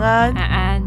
安，安，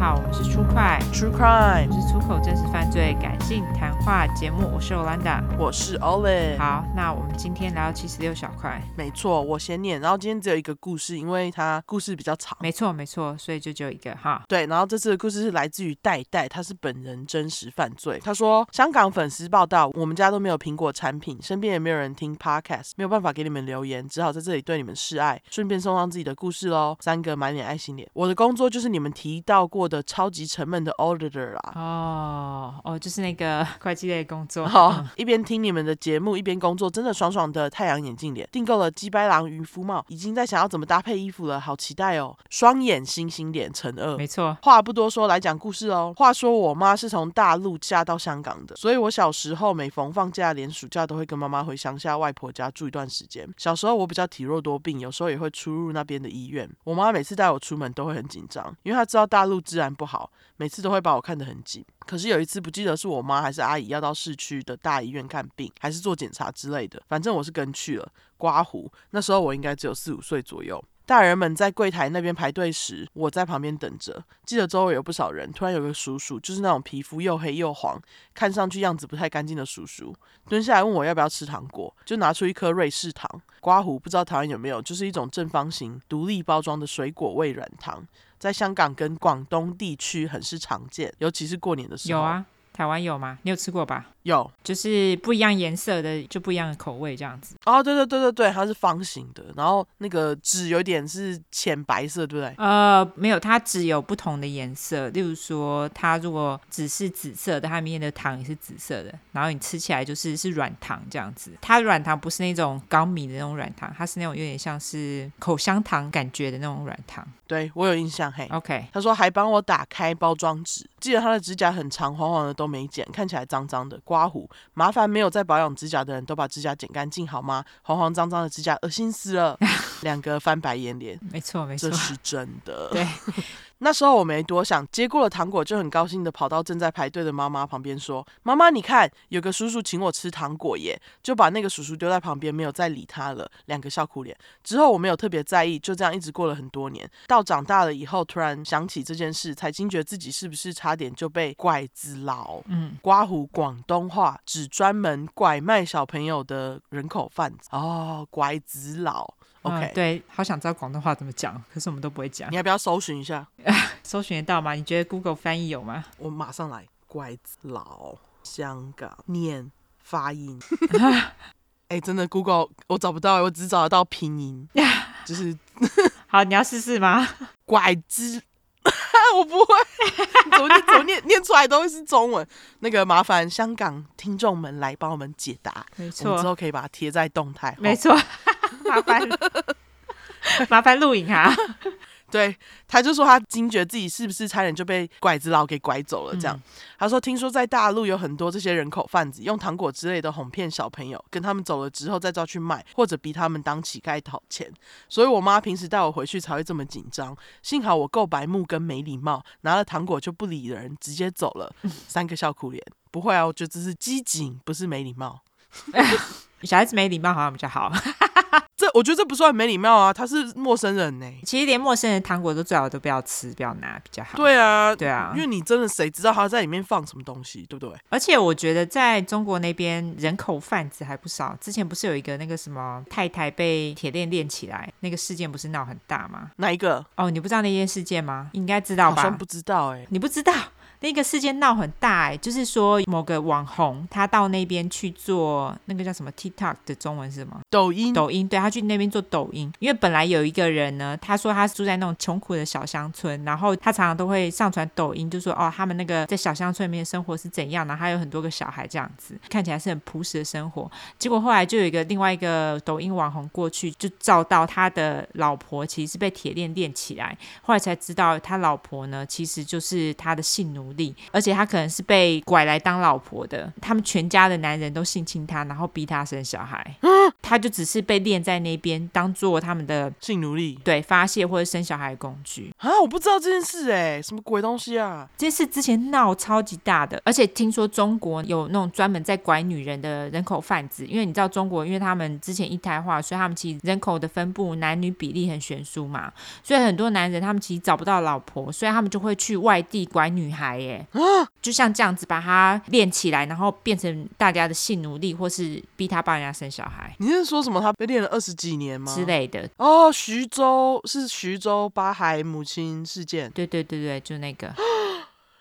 好，我们是出快 True Crime，我是出口真实犯罪感性谈话节目，我是 Olanda，我是 Olive。好，那我们今天来到七十六小块，没错，我先念，然后今天只有一个故事，因为它故事比较长，没错没错，所以就只有一个哈。对，然后这次的故事是来自于代代，他是本人真实犯罪。他说，香港粉丝报道，我们家都没有苹果产品，身边也没有人听 Podcast，没有办法给你们留言，只好在这里对你们示爱，顺便送上自己的故事喽。三个满脸爱心脸，我的工作就是你们提到过的超级沉闷的 auditor 啦。哦哦，就是那个 会计类工作。好、哦，一边听你们的节目，一边工作，真的爽爽的太阳眼镜脸。订购了鸡掰狼渔夫帽，已经在想要怎么搭配衣服了，好期待哦。双眼星星脸乘二，没错。话不多说，来讲故事哦。话说我妈是从大陆嫁到香港的，所以我小时候每逢放假，连暑假都会跟妈妈回乡下外婆家住一段时间。小时候我比较体弱多病，有时候也会出入那边的医院。我妈每次带我出门都会很紧张，因为她知道大陆治安不好，每次都会把我看得很紧。可是有一次不记得是我妈还是阿姨要到市区的大医院看病，还是做检查之类的，反正我是跟去了。刮胡，那时候我应该只有四五岁左右。大人们在柜台那边排队时，我在旁边等着。记得周围有不少人，突然有个叔叔，就是那种皮肤又黑又黄，看上去样子不太干净的叔叔，蹲下来问我要不要吃糖果，就拿出一颗瑞士糖。刮胡不知道台湾有没有，就是一种正方形独立包装的水果味软糖，在香港跟广东地区很是常见，尤其是过年的时候。台湾有吗？你有吃过吧？有，就是不一样颜色的，就不一样的口味这样子。哦，对对对对对，它是方形的，然后那个纸有点是浅白色，对不对？呃，没有，它纸有不同的颜色。例如说，它如果只是紫色的，它里面的糖也是紫色的。然后你吃起来就是是软糖这样子。它软糖不是那种高米的那种软糖，它是那种有点像是口香糖感觉的那种软糖。对，我有印象，嘿。OK，他说还帮我打开包装纸，记得他的指甲很长，黄黄的都没剪，看起来脏脏的。刮胡，麻烦没有在保养指甲的人都把指甲剪干净好吗？黄黄脏脏的指甲，恶心死了。两个翻白眼脸，没错没错，这是真的。对。那时候我没多想，接过了糖果就很高兴的跑到正在排队的妈妈旁边说：“妈妈，你看，有个叔叔请我吃糖果耶！”就把那个叔叔丢在旁边，没有再理他了。两个笑哭脸。之后我没有特别在意，就这样一直过了很多年。到长大了以后，突然想起这件事，才惊觉自己是不是差点就被拐子佬。嗯，刮胡广东话只专门拐卖小朋友的人口贩子。哦，拐子佬。OK，、嗯、对，好想知道广东话怎么讲，可是我们都不会讲。你要不要搜寻一下？搜寻得到吗？你觉得 Google 翻译有吗？我马上来。拐子佬，香港念发音。哎、欸，真的 Google 我找不到，我只找得到拼音。就是，好，你要试试吗？拐子，我不会。怎么念？怎么念？念出来都会是中文。那个麻烦香港听众们来帮我们解答。没错，我们之后可以把它贴在动态。没错。麻烦，麻烦录影啊。对，他就说他惊觉自己是不是差点就被拐子佬给拐走了。这样，嗯、他说听说在大陆有很多这些人口贩子，用糖果之类的哄骗小朋友，跟他们走了之后再抓去卖，或者逼他们当乞丐讨钱。所以我妈平时带我回去才会这么紧张。幸好我够白目跟没礼貌，拿了糖果就不理人，直接走了。三个笑哭脸，不会啊，我觉得这是机警，不是没礼貌。小孩子没礼貌好像比较好。这我觉得这不算没礼貌啊，他是陌生人呢。其实连陌生人糖果都最好都不要吃，不要拿比较好。对啊，对啊，因为你真的谁知道他在里面放什么东西，对不对？而且我觉得在中国那边人口贩子还不少。之前不是有一个那个什么太太被铁链链起来，那个事件不是闹很大吗？哪一个？哦，你不知道那件事件吗？应该知道吧？好像不知道哎、欸，你不知道。那个事件闹很大哎、欸，就是说某个网红他到那边去做那个叫什么 TikTok 的中文是什么？抖音。抖音，对，他去那边做抖音，因为本来有一个人呢，他说他住在那种穷苦的小乡村，然后他常常都会上传抖音，就说哦，他们那个在小乡村里面生活是怎样，然后他有很多个小孩这样子，看起来是很朴实的生活。结果后来就有一个另外一个抖音网红过去，就照到他的老婆其实是被铁链链起来，后来才知道他老婆呢其实就是他的性奴。而且他可能是被拐来当老婆的，他们全家的男人都性侵他，然后逼他生小孩。他就只是被练在那边，当做他们的性奴隶，对，发泄或者生小孩的工具啊！我不知道这件事哎、欸，什么鬼东西啊？这件事之前闹超级大的，而且听说中国有那种专门在拐女人的人口贩子，因为你知道中国，因为他们之前一胎化，所以他们其实人口的分布男女比例很悬殊嘛，所以很多男人他们其实找不到老婆，所以他们就会去外地拐女孩、欸，哎，就像这样子把他练起来，然后变成大家的性奴隶，或是逼他帮人家生小孩。你是说什么？他被练了二十几年吗？之类的。哦，徐州是徐州八孩母亲事件。对对对对，就那个。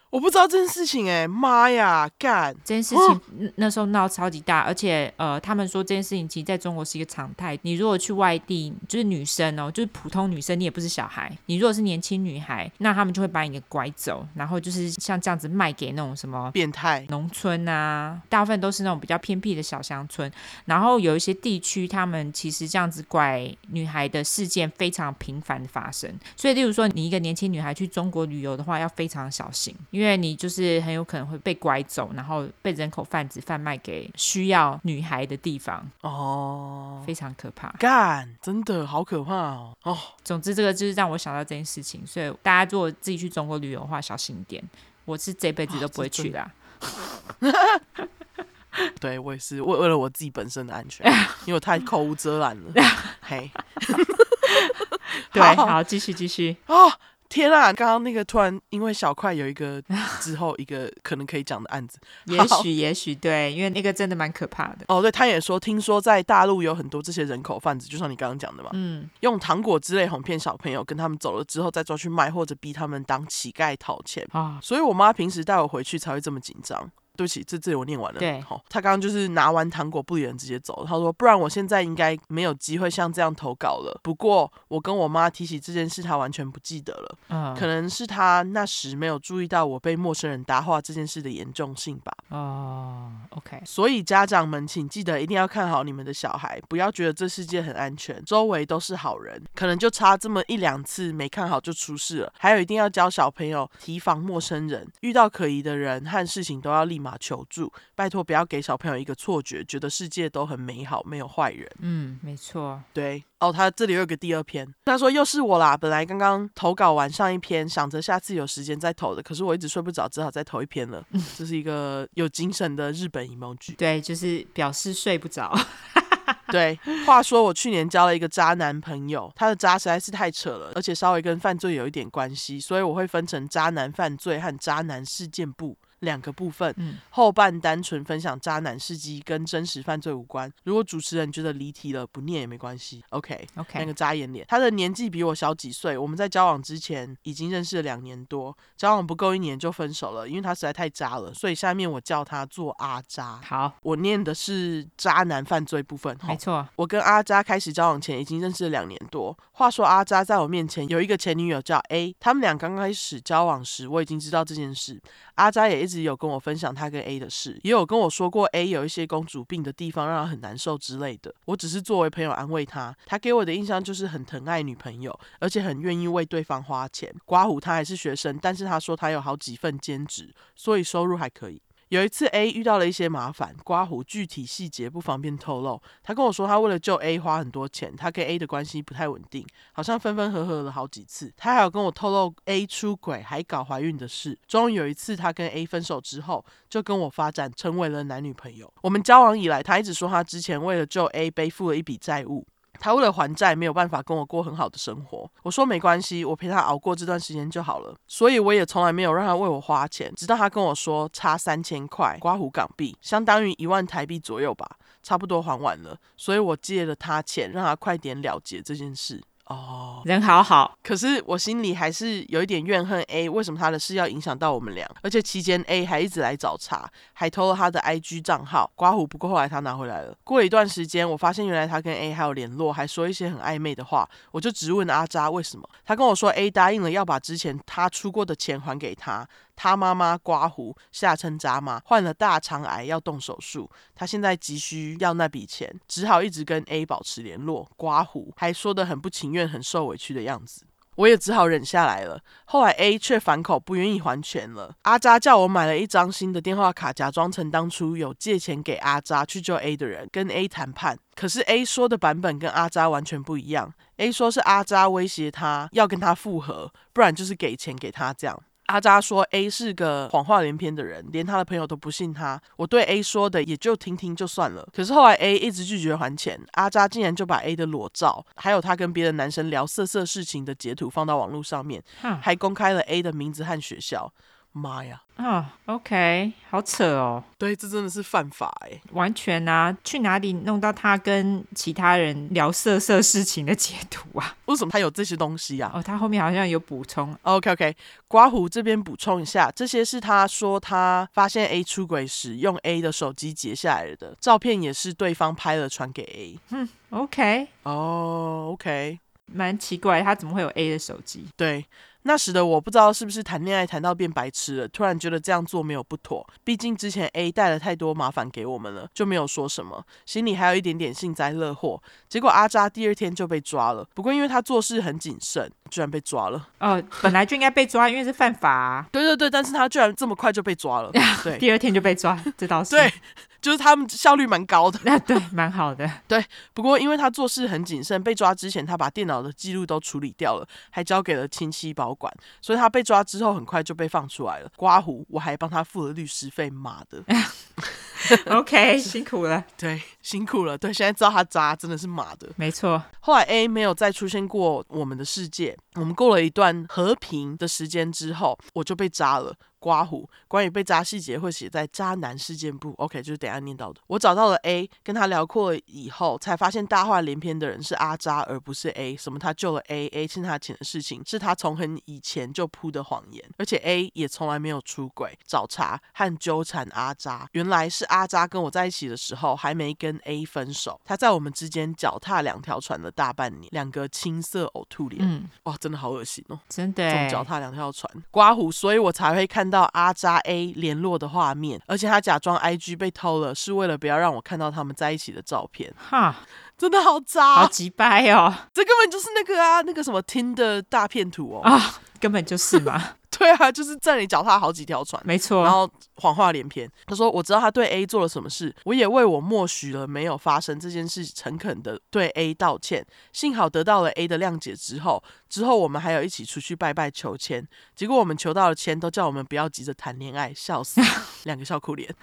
我不知道这件事情哎、欸，妈呀，干！这件事情那时候闹超级大，而且呃，他们说这件事情其实在中国是一个常态。你如果去外地，就是女生哦，就是普通女生，你也不是小孩，你如果是年轻女孩，那他们就会把你给拐走，然后就是像这样子卖给那种什么变态农村啊，大部分都是那种比较偏僻的小乡村。然后有一些地区，他们其实这样子拐女孩的事件非常频繁的发生。所以，例如说你一个年轻女孩去中国旅游的话，要非常小心。因为你就是很有可能会被拐走，然后被人口贩子贩卖给需要女孩的地方哦，非常可怕。干，真的好可怕哦！哦，总之这个就是让我想到这件事情，所以大家如果自己去中国旅游的话，小心一点。我是这辈子都不会去的。对，我也是为为了我自己本身的安全，因为我太口无遮拦了。嘿，对，好，继续继续哦。天啊！刚刚那个突然因为小块有一个 之后一个可能可以讲的案子，也许也许对，因为那个真的蛮可怕的。哦，对，他也说，听说在大陆有很多这些人口贩子，就像你刚刚讲的嘛，嗯，用糖果之类哄骗小朋友，跟他们走了之后再抓去卖，或者逼他们当乞丐讨钱啊。所以我妈平时带我回去才会这么紧张。对不起，这这里我念完了。对，好，他刚刚就是拿完糖果不理人直接走。他说，不然我现在应该没有机会像这样投稿了。不过我跟我妈提起这件事，她完全不记得了。嗯，可能是她那时没有注意到我被陌生人搭话这件事的严重性吧。哦，OK。所以家长们请记得一定要看好你们的小孩，不要觉得这世界很安全，周围都是好人，可能就差这么一两次没看好就出事了。还有一定要教小朋友提防陌生人，遇到可疑的人和事情都要立马求助，拜托不要给小朋友一个错觉，觉得世界都很美好，没有坏人。嗯，没错。对，哦，他这里有个第二篇，他说又是我啦。本来刚刚投稿完上一篇，想着下次有时间再投的，可是我一直睡不着，只好再投一篇了。嗯，这是一个有精神的日本 emoji。对，就是表示睡不着。对，话说我去年交了一个渣男朋友，他的渣实在是太扯了，而且稍微跟犯罪有一点关系，所以我会分成渣男犯罪和渣男事件簿。两个部分，嗯，后半单纯分享渣男事迹，跟真实犯罪无关。如果主持人觉得离题了，不念也没关系。OK，OK，okay, 那个扎眼脸，他的年纪比我小几岁。我们在交往之前已经认识了两年多，交往不够一年就分手了，因为他实在太渣了。所以下面我叫他做阿渣。好，我念的是渣男犯罪部分。没错，我跟阿渣开始交往前已经认识了两年多。话说阿渣在我面前有一个前女友叫 A，他们俩刚开始交往时我已经知道这件事。阿渣也一直有跟我分享他跟 A 的事，也有跟我说过 A 有一些公主病的地方让他很难受之类的。我只是作为朋友安慰他，他给我的印象就是很疼爱女朋友，而且很愿意为对方花钱。刮胡他还是学生，但是他说他有好几份兼职，所以收入还可以。有一次，A 遇到了一些麻烦，刮胡具体细节不方便透露。他跟我说，他为了救 A 花很多钱，他跟 A 的关系不太稳定，好像分分合合了好几次。他还有跟我透露 A 出轨还搞怀孕的事。终于有一次，他跟 A 分手之后，就跟我发展成为了男女朋友。我们交往以来，他一直说他之前为了救 A 背负了一笔债务。他为了还债，没有办法跟我过很好的生活。我说没关系，我陪他熬过这段时间就好了。所以我也从来没有让他为我花钱，直到他跟我说差三千块刮胡港币，相当于一万台币左右吧，差不多还完了。所以我借了他钱，让他快点了结这件事。哦，oh, 人好好，可是我心里还是有一点怨恨 A，为什么他的事要影响到我们俩？而且期间 A 还一直来找茬，还偷了他的 IG 账号刮胡。不过后来他拿回来了。过了一段时间，我发现原来他跟 A 还有联络，还说一些很暧昧的话。我就直问阿渣为什么？他跟我说 A 答应了要把之前他出过的钱还给他。他妈妈刮胡，下称渣妈，患了大肠癌要动手术，他现在急需要那笔钱，只好一直跟 A 保持联络。刮胡还说得很不情愿、很受委屈的样子。我也只好忍下来了。后来 A 却反口不愿意还钱了。阿渣叫我买了一张新的电话卡，假装成当初有借钱给阿渣去救 A 的人，跟 A 谈判。可是 A 说的版本跟阿渣完全不一样。A 说是阿渣威胁他要跟他复合，不然就是给钱给他这样。阿扎说 A 是个谎话连篇的人，连他的朋友都不信他。我对 A 说的也就听听就算了。可是后来 A 一直拒绝还钱，阿扎竟然就把 A 的裸照，还有他跟别的男生聊色色事情的截图放到网络上面，还公开了 A 的名字和学校。妈呀！啊、oh，OK，好扯哦。对，这真的是犯法哎，完全啊！去哪里弄到他跟其他人聊色色事情的截图啊？为什么他有这些东西啊？哦，他后面好像有补充。OK，OK，刮胡这边补充一下，这些是他说他发现 A 出轨时用 A 的手机截下来的照片，也是对方拍了传给 A。嗯，OK，哦、oh，OK，蛮奇怪，他怎么会有 A 的手机？对。那时的我不知道是不是谈恋爱谈到变白痴了，突然觉得这样做没有不妥。毕竟之前 A 带了太多麻烦给我们了，就没有说什么，心里还有一点点幸灾乐祸。结果阿扎第二天就被抓了，不过因为他做事很谨慎，居然被抓了。哦，本来就应该被抓，因为是犯法啊。对对对，但是他居然这么快就被抓了。对，第二天就被抓，这倒是。对。就是他们效率蛮高的，那 对，蛮好的。对，不过因为他做事很谨慎，被抓之前他把电脑的记录都处理掉了，还交给了亲戚保管，所以他被抓之后很快就被放出来了。刮胡，我还帮他付了律师费，妈的。OK，辛苦了。对，辛苦了。对，现在知道他渣真的是马的。没错。后来 A 没有再出现过我们的世界，我们过了一段和平的时间之后，我就被渣了。刮胡，关于被渣细节会写在渣男事件簿。OK，就是等一下念到的。我找到了 A，跟他聊过了以后，才发现大话连篇的人是阿渣，而不是 A。什么他救了 A，A 欠他钱的事情，是他从很以前就铺的谎言。而且 A 也从来没有出轨、找茬和纠缠阿渣。原来是阿渣跟我在一起的时候还没跟 A 分手，他在我们之间脚踏两条船了大半年，两个青色呕吐脸。嗯，哇，真的好恶心哦，真的，这种脚踏两条船。刮胡，所以我才会看。到阿扎 A 联络的画面，而且他假装 IG 被偷了，是为了不要让我看到他们在一起的照片。哈，真的好渣，好鸡掰哦！这根本就是那个啊，那个什么 Tinder 大片图哦啊，根本就是嘛。对啊，就是在你脚踏好几条船，没错。然后谎话连篇。他说：“我知道他对 A 做了什么事，我也为我默许了没有发生这件事，诚恳的对 A 道歉。幸好得到了 A 的谅解之后，之后我们还有一起出去拜拜求签。结果我们求到了签，都叫我们不要急着谈恋爱，笑死，两个笑哭脸。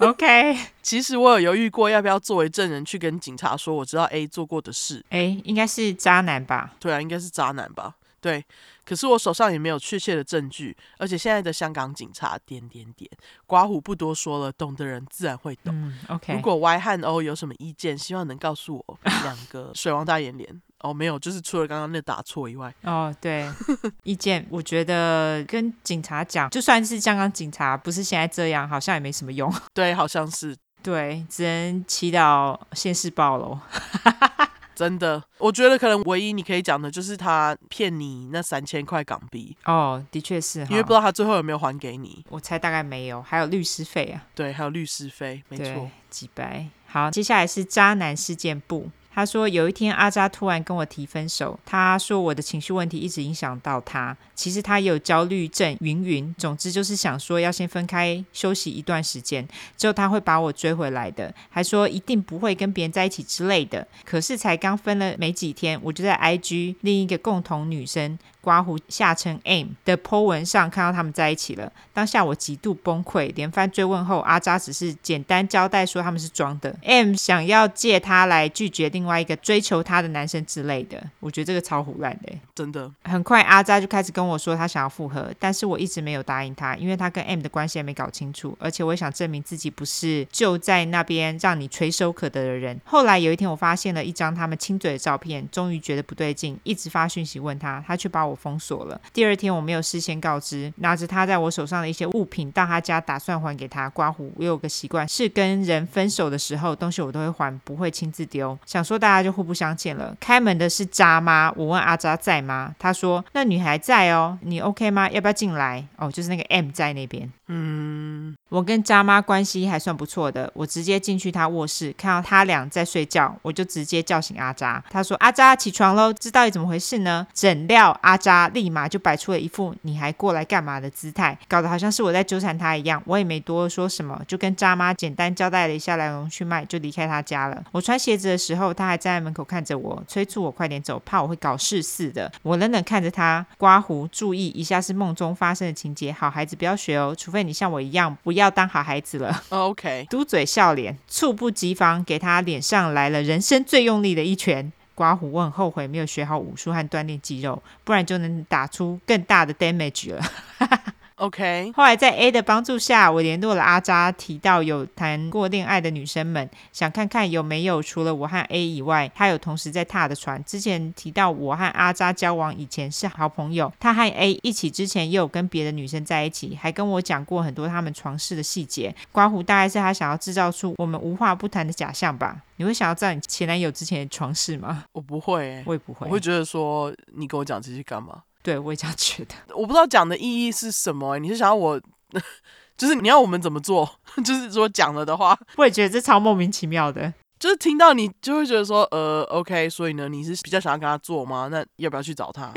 OK，其实我有犹豫过要不要作为证人去跟警察说我知道 A 做过的事。哎，应该是渣男吧？对啊，应该是渣男吧？对。”可是我手上也没有确切的证据，而且现在的香港警察点点点，刮胡不多说了，懂的人自然会懂。嗯，OK。如果 Y 和 O 有什么意见，希望能告诉我。两个 水王大眼脸哦，没有，就是除了刚刚那打错以外。哦，对，意见我觉得跟警察讲，就算是香港警察不是现在这样，好像也没什么用。对，好像是。对，只能祈祷现世报喽。真的，我觉得可能唯一你可以讲的就是他骗你那三千块港币。哦，的确是，因为不知道他最后有没有还给你。我猜大概没有，还有律师费啊。对，还有律师费，没错。几百。好，接下来是渣男事件簿。他说有一天阿扎突然跟我提分手，他说我的情绪问题一直影响到他，其实他有焦虑症，云云，总之就是想说要先分开休息一段时间，之后他会把我追回来的，还说一定不会跟别人在一起之类的。可是才刚分了没几天，我就在 IG 另一个共同女生。刮胡下称 M 的 po 文上看到他们在一起了，当下我极度崩溃，连番追问后，阿扎只是简单交代说他们是装的，M 想要借他来拒绝另外一个追求他的男生之类的。我觉得这个超胡乱的，真的。很快阿扎就开始跟我说他想要复合，但是我一直没有答应他，因为他跟 M 的关系还没搞清楚，而且我也想证明自己不是就在那边让你垂手可得的人。后来有一天我发现了一张他们亲嘴的照片，终于觉得不对劲，一直发讯息问他，他却把我。封锁了。第二天我没有事先告知，拿着他在我手上的一些物品到他家，打算还给他。刮胡，我有个习惯，是跟人分手的时候，东西我都会还，不会亲自丢。想说大家就互不相欠了。开门的是渣妈？我问阿渣在吗？他说那女孩在哦，你 OK 吗？要不要进来？哦，就是那个 M 在那边。嗯，我跟渣妈关系还算不错的，我直接进去她卧室，看到他俩在睡觉，我就直接叫醒阿渣。他说：“阿渣，起床喽，这到底怎么回事呢？”怎料阿渣立马就摆出了一副“你还过来干嘛”的姿态，搞得好像是我在纠缠他一样。我也没多说什么，就跟渣妈简单交代了一下来龙去脉，就离开他家了。我穿鞋子的时候，他还站在门口看着我，催促我快点走，怕我会搞事似的。我冷冷看着他，刮胡，注意一下是梦中发生的情节，好孩子不要学哦，除非你像我一样，不要当好孩子了。OK，嘟嘴笑脸，猝不及防给他脸上来了人生最用力的一拳。刮胡，我很后悔没有学好武术和锻炼肌肉，不然就能打出更大的 damage 了。OK，后来在 A 的帮助下，我联络了阿扎，提到有谈过恋爱的女生们，想看看有没有除了我和 A 以外，他有同时在踏的船。之前提到我和阿扎交往以前是好朋友，他和 A 一起之前也有跟别的女生在一起，还跟我讲过很多他们床事的细节。刮胡大概是他想要制造出我们无话不谈的假象吧？你会想要知道你前男友之前的床事吗？我不会、欸，我也不会，我会觉得说你跟我讲这些干嘛？对，我也这样觉得。我不知道讲的意义是什么、欸。你是想要我，就是你要我们怎么做？就是说讲了的话，我也觉得这超莫名其妙的。就是听到你就会觉得说，呃，OK，所以呢，你是比较想要跟他做吗？那要不要去找他？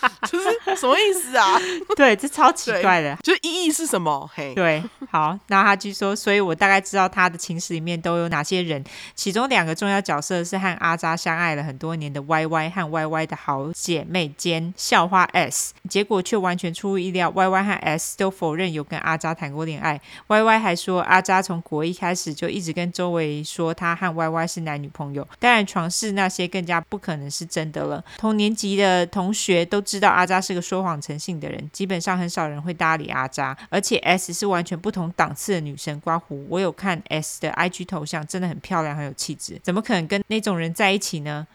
就是什么意思啊？对，这超奇怪的。就意义是什么？嘿，对，好，然后他就说，所以我大概知道他的情史里面都有哪些人，其中两个重要角色是和阿扎相爱了很多年的 Y Y 和 Y Y 的好姐妹兼校花 S，结果却完全出乎意料，Y Y 和 S 都否认有跟阿扎谈过恋爱。Y Y 还说阿扎从国一开始就一直跟周围说他和 Y Y 是男女朋友，当然床事那些更加不可能是真的了。同年级的同学都知道阿扎是个说谎成性的人，基本上很少人会搭理阿扎，而且 S 是完全不同档次的女生。刮胡，我有看 S 的 IG 头像，真的很漂亮，很有气质，怎么可能跟那种人在一起呢？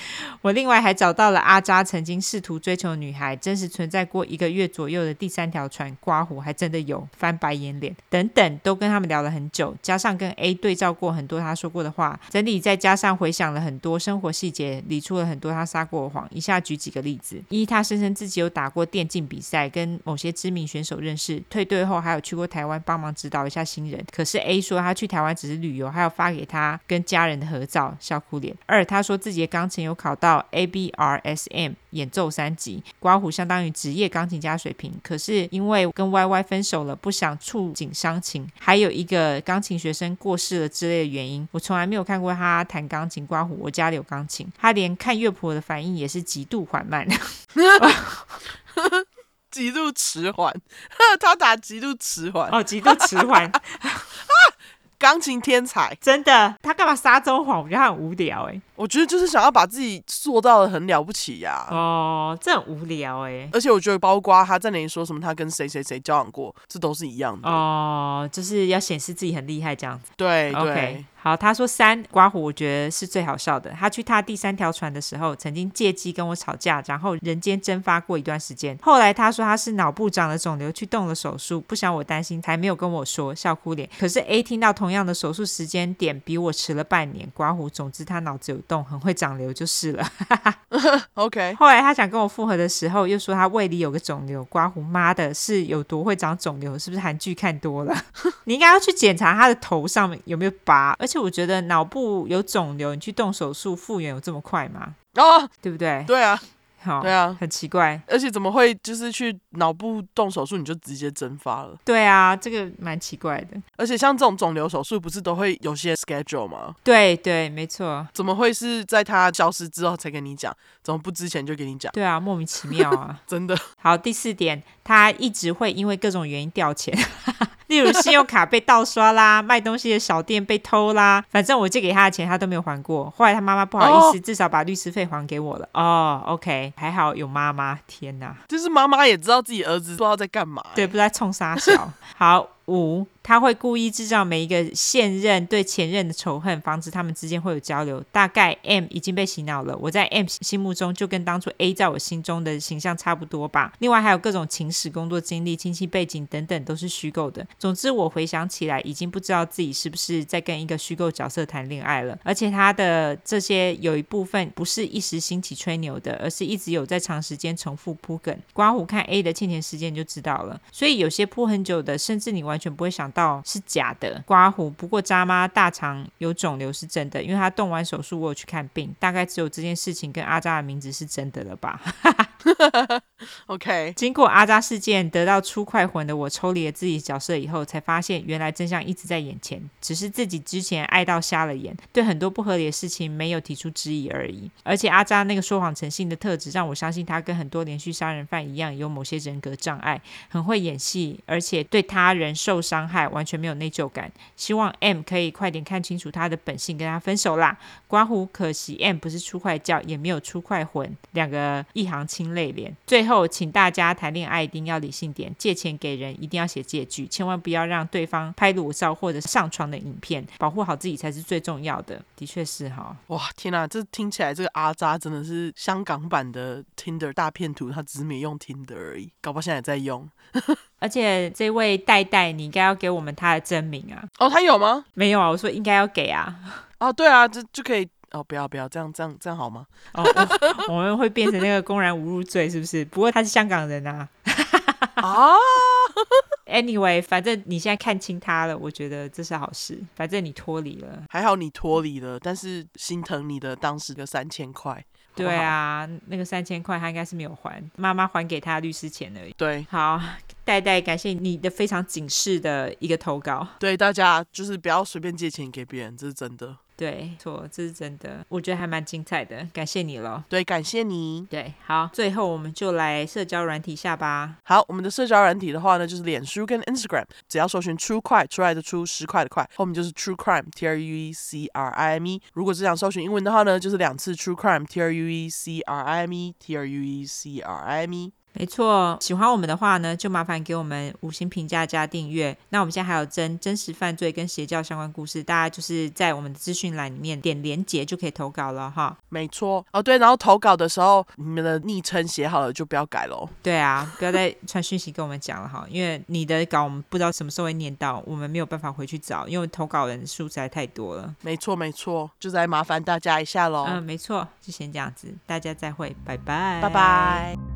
我另外还找到了阿渣曾经试图追求女孩，真实存在过一个月左右的第三条船。刮胡还真的有翻白眼脸等等，都跟他们聊了很久，加上跟 A 对照过很多他说过的话，整体再加上回想了很多生活细节，理出了很多他撒过的谎。以下举几个例子：一，他声称自己有打过电竞比赛，跟某些知名选手认识，退队后还有去过台湾帮忙指导一下新人。可是 A 说他去台湾只是旅游，还有发给他跟家人的合照，笑哭脸。二，他说自己的钢琴有考到 ABRSM 演奏三级，刮胡相当于职业钢琴家水平。可是因为跟 YY 分手了，不想触景伤情，还有一个钢琴学生过世了之类的原因，我从来没有看过他弹钢琴。刮胡，我家里有钢琴，他连看乐谱的反应也是极度缓慢，极度迟缓。他打极度迟缓哦，极度迟缓。钢琴天才，真的，他干嘛撒这种谎？我觉得他很无聊哎。我觉得就是想要把自己塑造的很了不起呀、啊。哦，这很无聊哎。而且我觉得，包括他在那里说什么，他跟谁谁谁交往过，这都是一样的。哦，就是要显示自己很厉害这样子。对，OK。对好，他说三刮胡，我觉得是最好笑的。他去踏第三条船的时候，曾经借机跟我吵架，然后人间蒸发过一段时间。后来他说他是脑部长了肿瘤，去动了手术，不想我担心，才没有跟我说，笑哭脸。可是 A 听到同样的手术时间点比我迟了半年，刮胡。总之他脑子有洞，很会长瘤就是了。OK。后来他想跟我复合的时候，又说他胃里有个肿瘤。刮胡妈的，是有多会长肿瘤？是不是韩剧看多了？你应该要去检查他的头上面有没有疤，而且我觉得脑部有肿瘤，你去动手术复原有这么快吗？哦，对不对？对啊。好，对啊，很奇怪，而且怎么会就是去脑部动手术你就直接蒸发了？对啊，这个蛮奇怪的。而且像这种肿瘤手术不是都会有些 schedule 吗？对对，没错。怎么会是在他消失之后才跟你讲？怎么不之前就跟你讲？对啊，莫名其妙啊，真的。好，第四点，他一直会因为各种原因掉钱。例如信用卡被盗刷啦，卖东西的小店被偷啦，反正我借给他的钱他都没有还过。后来他妈妈不好意思，哦、至少把律师费还给我了。哦，OK，还好有妈妈。天哪，就是妈妈也知道自己儿子不知道在干嘛，欸，对，不知道在冲啥小。好。五，他会故意制造每一个现任对前任的仇恨，防止他们之间会有交流。大概 M 已经被洗脑了，我在 M 心目中就跟当初 A 在我心中的形象差不多吧。另外还有各种情史、工作经历、亲戚背景等等都是虚构的。总之，我回想起来，已经不知道自己是不是在跟一个虚构角色谈恋爱了。而且他的这些有一部分不是一时兴起吹牛的，而是一直有在长时间重复铺梗。刮胡看 A 的欠钱时间就知道了。所以有些铺很久的，甚至你完 完全不会想到是假的。刮胡，不过渣妈大肠有肿瘤是真的，因为他动完手术，我有去看病。大概只有这件事情跟阿渣的名字是真的了吧。OK，经过阿扎事件得到出快魂的我，抽离了自己角色以后，才发现原来真相一直在眼前，只是自己之前爱到瞎了眼，对很多不合理的事情没有提出质疑而已。而且阿扎那个说谎成性的特质，让我相信他跟很多连续杀人犯一样，有某些人格障碍，很会演戏，而且对他人受伤害完全没有内疚感。希望 M 可以快点看清楚他的本性，跟他分手啦。刮胡，可惜 M 不是出快教，也没有出快魂，两个一行清泪脸。最后，请大家谈恋爱一定要理性点，借钱给人一定要写借据，千万不要让对方拍裸照或者上床的影片，保护好自己才是最重要的。的确是哈，哇，天哪，这听起来这个阿渣真的是香港版的 Tinder 大骗徒，他只是没用 Tinder 而已，搞不好现在也在用。而且这位代代，你应该要给我们他的真名啊。哦，他有吗？没有啊，我说应该要给啊。哦，对啊，这就可以。哦，不要不要，这样这样这样好吗？哦，我们会变成那个公然侮辱罪，是不是？不过他是香港人啊。啊，Anyway，反正你现在看清他了，我觉得这是好事。反正你脱离了，还好你脱离了，但是心疼你的当时的三千块。对啊，那个三千块他应该是没有还，妈妈还给他律师钱而已。对，好，代代感谢你的非常警示的一个投稿。对，大家就是不要随便借钱给别人，这是真的。对，错，这是真的，我觉得还蛮精彩的，感谢你了。对，感谢你。对，好，最后我们就来社交软体下吧。好，我们的社交软体的话呢，就是脸书跟 Instagram，只要搜寻 True Crime 出来的出十块的块，后面就是 True Crime，T R U E C R I M E。如果只想搜寻英文的话呢，就是两次 True Crime，T R U E C R I M E，T R U E C R I M E。没错，喜欢我们的话呢，就麻烦给我们五星评价加订阅。那我们现在还有真真实犯罪跟邪教相关故事，大家就是在我们的资讯栏里面点连结就可以投稿了哈。没错，哦对，然后投稿的时候你们的昵称写好了就不要改喽。对啊，不要再 传讯息跟我们讲了哈，因为你的稿我们不知道什么时候会念到，我们没有办法回去找，因为投稿人数实在太多了。没错没错，就再麻烦大家一下喽。嗯，没错，就先这样子，大家再会，拜拜，拜拜。